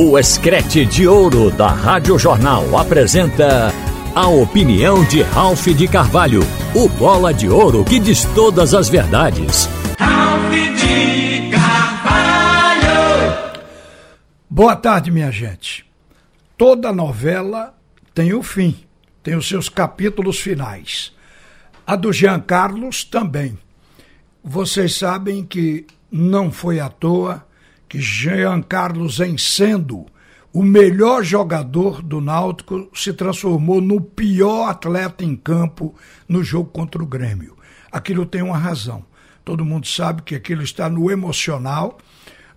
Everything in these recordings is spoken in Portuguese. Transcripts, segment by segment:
O Escrete de Ouro da Rádio Jornal apresenta a opinião de Ralph de Carvalho, o bola de ouro que diz todas as verdades. Ralph de Carvalho! Boa tarde, minha gente. Toda novela tem o fim, tem os seus capítulos finais. A do Jean Carlos também. Vocês sabem que não foi à toa que Jean Carlos, em sendo o melhor jogador do Náutico, se transformou no pior atleta em campo no jogo contra o Grêmio. Aquilo tem uma razão. Todo mundo sabe que aquilo está no emocional,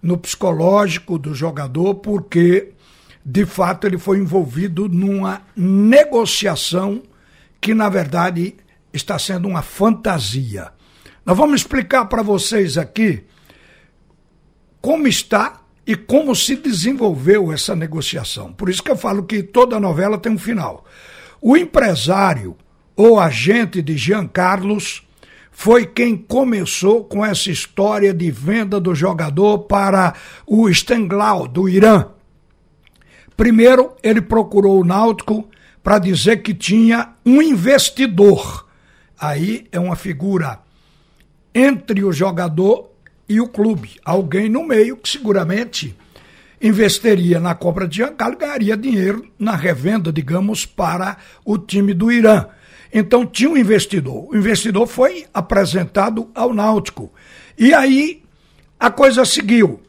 no psicológico do jogador, porque de fato ele foi envolvido numa negociação que, na verdade, está sendo uma fantasia. Nós vamos explicar para vocês aqui como está e como se desenvolveu essa negociação. Por isso que eu falo que toda novela tem um final. O empresário ou agente de Jean Carlos foi quem começou com essa história de venda do jogador para o Stenglau, do Irã. Primeiro, ele procurou o Náutico para dizer que tinha um investidor. Aí é uma figura entre o jogador e o clube. Alguém no meio que seguramente investiria na compra de Giancarlo e ganharia dinheiro na revenda, digamos, para o time do Irã. Então tinha um investidor. O investidor foi apresentado ao Náutico. E aí a coisa seguiu.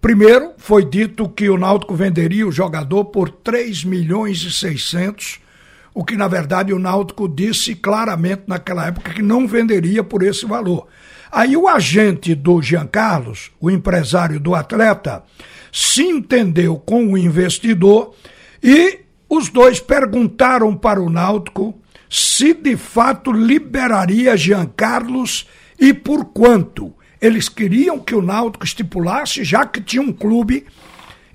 Primeiro foi dito que o Náutico venderia o jogador por 3 milhões e 600, o que na verdade o Náutico disse claramente naquela época que não venderia por esse valor. Aí o agente do Jean Carlos, o empresário do atleta, se entendeu com o investidor e os dois perguntaram para o Náutico se de fato liberaria Jean Carlos e por quanto. Eles queriam que o Náutico estipulasse, já que tinha um clube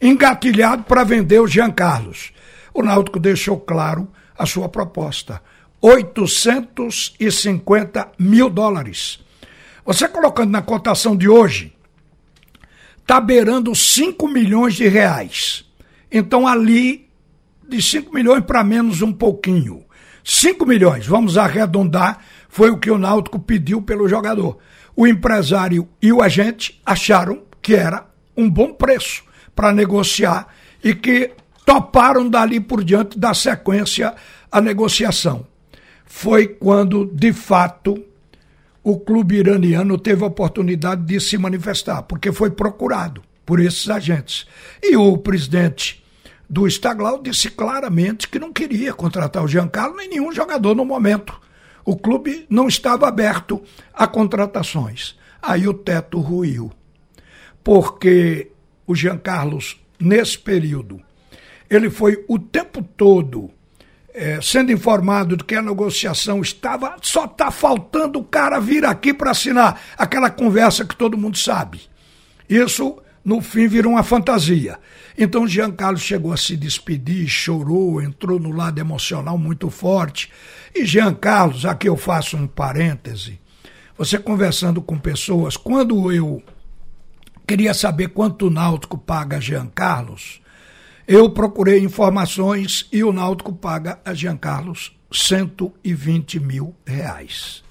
engatilhado para vender o Jean Carlos. O Náutico deixou claro a sua proposta: 850 mil dólares. Você colocando na cotação de hoje, está beirando 5 milhões de reais. Então, ali, de 5 milhões para menos um pouquinho. 5 milhões, vamos arredondar, foi o que o Náutico pediu pelo jogador. O empresário e o agente acharam que era um bom preço para negociar e que toparam dali por diante da sequência a negociação. Foi quando, de fato, o clube iraniano teve a oportunidade de se manifestar, porque foi procurado por esses agentes. E o presidente do Estaglau disse claramente que não queria contratar o Giancarlo nem nenhum jogador no momento. O clube não estava aberto a contratações. Aí o teto ruiu. Porque o Giancarlo, nesse período, ele foi o tempo todo é, sendo informado de que a negociação estava, só está faltando o cara vir aqui para assinar aquela conversa que todo mundo sabe. Isso, no fim, virou uma fantasia. Então, Jean Carlos chegou a se despedir, chorou, entrou no lado emocional muito forte. E Jean Carlos, aqui eu faço um parêntese, você conversando com pessoas, quando eu queria saber quanto o Náutico paga Jean Carlos, eu procurei informações e o Náutico paga a Jean Carlos 120 mil reais.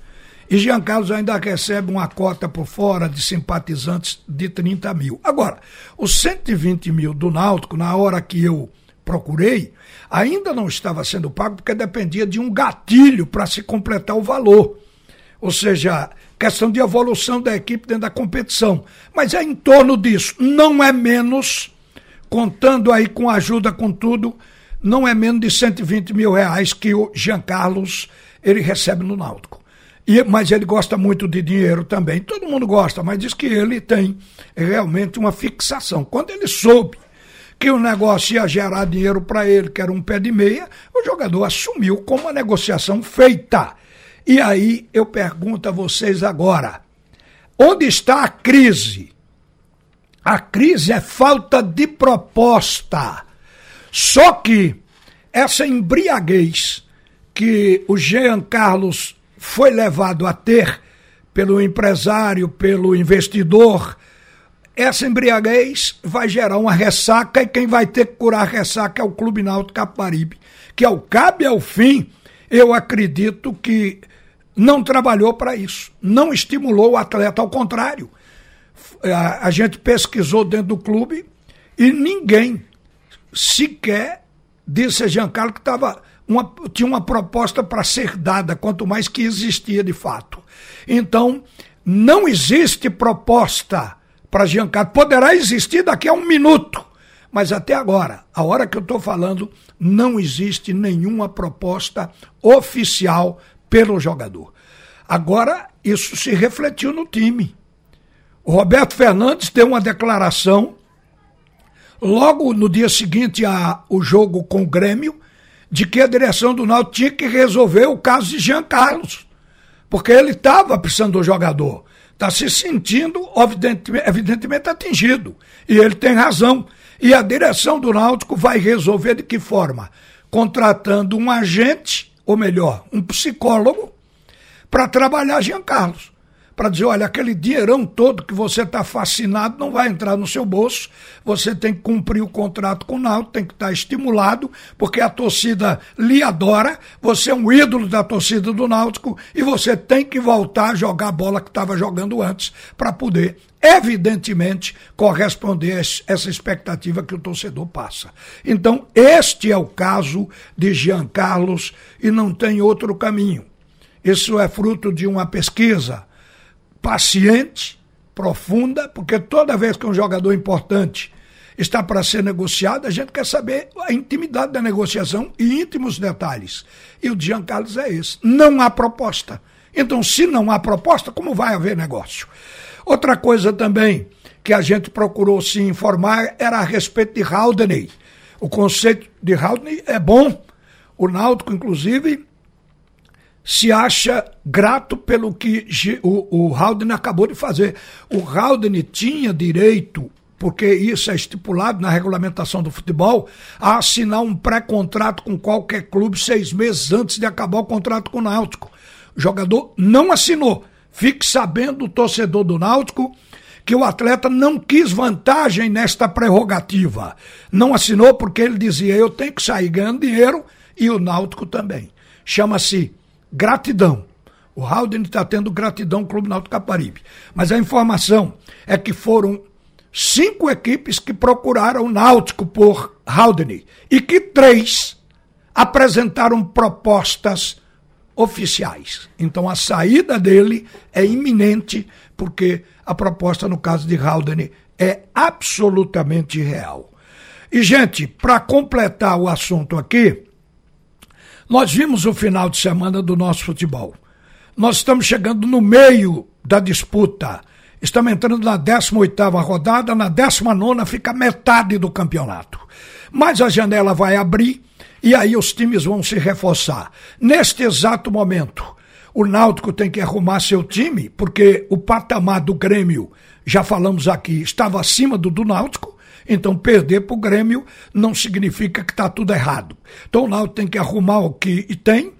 E Jean Carlos ainda recebe uma cota por fora de simpatizantes de 30 mil. Agora, os 120 mil do Náutico, na hora que eu procurei, ainda não estava sendo pago porque dependia de um gatilho para se completar o valor. Ou seja, questão de evolução da equipe dentro da competição. Mas é em torno disso. Não é menos contando aí com ajuda, com tudo, não é menos de 120 mil reais que o Jean Carlos ele recebe no Náutico. E, mas ele gosta muito de dinheiro também. Todo mundo gosta, mas diz que ele tem realmente uma fixação. Quando ele soube que o negócio ia gerar dinheiro para ele, que era um pé de meia, o jogador assumiu como uma negociação feita. E aí eu pergunto a vocês agora: onde está a crise? A crise é falta de proposta. Só que essa embriaguez que o Jean Carlos foi levado a ter pelo empresário, pelo investidor, essa embriaguez vai gerar uma ressaca e quem vai ter que curar a ressaca é o Clube Náutico Caparibe, que ao cabe ao fim, eu acredito que não trabalhou para isso, não estimulou o atleta, ao contrário. A, a gente pesquisou dentro do clube e ninguém sequer disse a Giancarlo que tava uma, tinha uma proposta para ser dada, quanto mais que existia de fato. Então, não existe proposta para Giancarlo. Poderá existir daqui a um minuto, mas até agora, a hora que eu estou falando, não existe nenhuma proposta oficial pelo jogador. Agora, isso se refletiu no time. Roberto Fernandes deu uma declaração logo no dia seguinte ao jogo com o Grêmio, de que a direção do Náutico tinha que resolver o caso de Jean Carlos, porque ele estava precisando do jogador, está se sentindo evidentemente, evidentemente atingido, e ele tem razão. E a direção do Náutico vai resolver de que forma? Contratando um agente, ou melhor, um psicólogo, para trabalhar Jean Carlos para dizer, olha, aquele dinheirão todo que você está fascinado não vai entrar no seu bolso, você tem que cumprir o contrato com o Náutico, tem que estar tá estimulado, porque a torcida lhe adora, você é um ídolo da torcida do Náutico e você tem que voltar a jogar a bola que estava jogando antes para poder evidentemente, corresponder a essa expectativa que o torcedor passa. Então, este é o caso de Jean Carlos e não tem outro caminho. Isso é fruto de uma pesquisa paciente, profunda, porque toda vez que um jogador importante está para ser negociado, a gente quer saber a intimidade da negociação e íntimos detalhes. E o Jean Carlos é esse. Não há proposta. Então, se não há proposta, como vai haver negócio? Outra coisa também que a gente procurou se informar era a respeito de Haldane. O conceito de Haldane é bom. O Náutico, inclusive, se acha grato pelo que o, o Haldane acabou de fazer. O Haldane tinha direito, porque isso é estipulado na regulamentação do futebol, a assinar um pré-contrato com qualquer clube seis meses antes de acabar o contrato com o Náutico. O jogador não assinou. Fique sabendo, o torcedor do Náutico, que o atleta não quis vantagem nesta prerrogativa. Não assinou porque ele dizia: eu tenho que sair ganhando dinheiro e o Náutico também. Chama-se gratidão. O Haldane está tendo gratidão Clube Náutico Caparibe. Mas a informação é que foram cinco equipes que procuraram o Náutico por Haldane e que três apresentaram propostas oficiais. Então a saída dele é iminente, porque a proposta, no caso de Haldane, é absolutamente real. E, gente, para completar o assunto aqui, nós vimos o final de semana do nosso futebol. Nós estamos chegando no meio da disputa. Estamos entrando na 18ª rodada, na 19 fica metade do campeonato. Mas a janela vai abrir e aí os times vão se reforçar. Neste exato momento, o Náutico tem que arrumar seu time, porque o patamar do Grêmio, já falamos aqui, estava acima do do Náutico. Então, perder para o Grêmio não significa que está tudo errado. Então, o Náutico tem que arrumar o que tem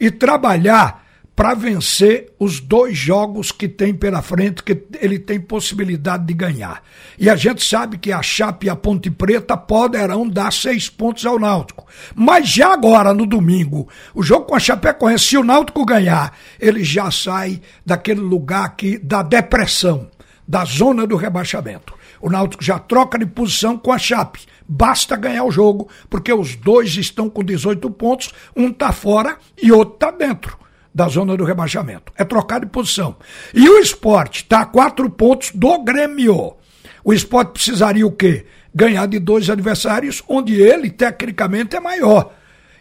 e trabalhar para vencer os dois jogos que tem pela frente, que ele tem possibilidade de ganhar. E a gente sabe que a Chape e a Ponte Preta poderão dar seis pontos ao Náutico. Mas já agora, no domingo, o jogo com a Chapecoense, se o Náutico ganhar, ele já sai daquele lugar aqui da depressão, da zona do rebaixamento. O Náutico já troca de posição com a Chape. Basta ganhar o jogo, porque os dois estão com 18 pontos, um está fora e outro está dentro da zona do rebaixamento. É trocar de posição. E o esporte está a quatro pontos do Grêmio. O esporte precisaria o quê? Ganhar de dois adversários, onde ele, tecnicamente, é maior.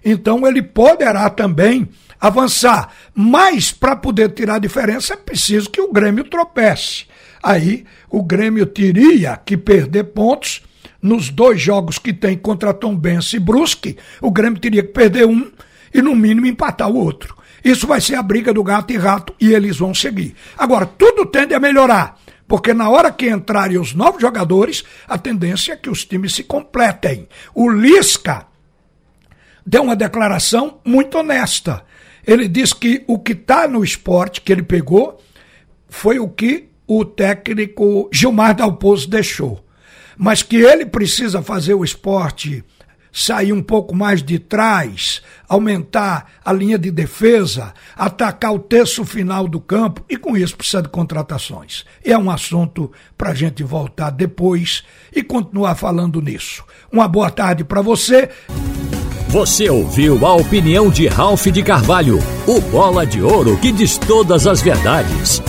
Então ele poderá também avançar. Mas para poder tirar a diferença é preciso que o Grêmio tropece. Aí o Grêmio teria que perder pontos nos dois jogos que tem contra Tom Benz e Brusque. O Grêmio teria que perder um e no mínimo empatar o outro. Isso vai ser a briga do gato e rato e eles vão seguir. Agora, tudo tende a melhorar, porque na hora que entrarem os novos jogadores, a tendência é que os times se completem. O Lisca deu uma declaração muito honesta. Ele diz que o que está no esporte que ele pegou foi o que o técnico Gilmar Dalpozo deixou. Mas que ele precisa fazer o esporte sair um pouco mais de trás, aumentar a linha de defesa, atacar o terço final do campo e com isso precisa de contratações. É um assunto para a gente voltar depois e continuar falando nisso. Uma boa tarde para você. Você ouviu a opinião de Ralph de Carvalho, o bola de ouro que diz todas as verdades.